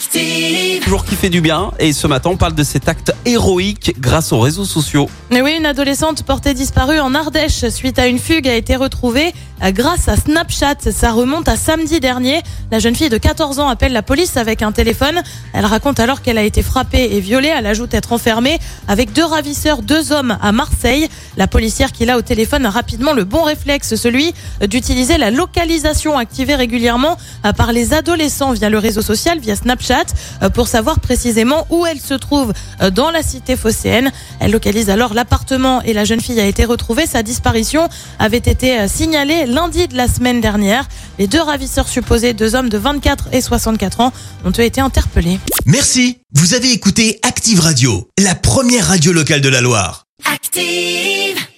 Active. Toujours qui fait du bien. Et ce matin, on parle de cet acte héroïque grâce aux réseaux sociaux. Mais oui, une adolescente portée disparue en Ardèche suite à une fugue a été retrouvée euh, grâce à Snapchat. Ça remonte à samedi dernier. La jeune fille de 14 ans appelle la police avec un téléphone. Elle raconte alors qu'elle a été frappée et violée. Elle ajoute être enfermée avec deux ravisseurs, deux hommes à Marseille. La policière qui l'a au téléphone a rapidement le bon réflexe, celui d'utiliser la localisation activée régulièrement euh, par les adolescents via le réseau social, via Snapchat, euh, pour savoir précisément où elle se trouve euh, dans la cité phocéenne. Elle localise alors l'appartement et la jeune fille a été retrouvée. Sa disparition avait été euh, signalée lundi de la semaine dernière. Les deux ravisseurs supposés, deux hommes de 24 et 64 ans, ont eux été interpellés. Merci, vous avez écouté Active Radio, la première radio locale de la Loire. Active.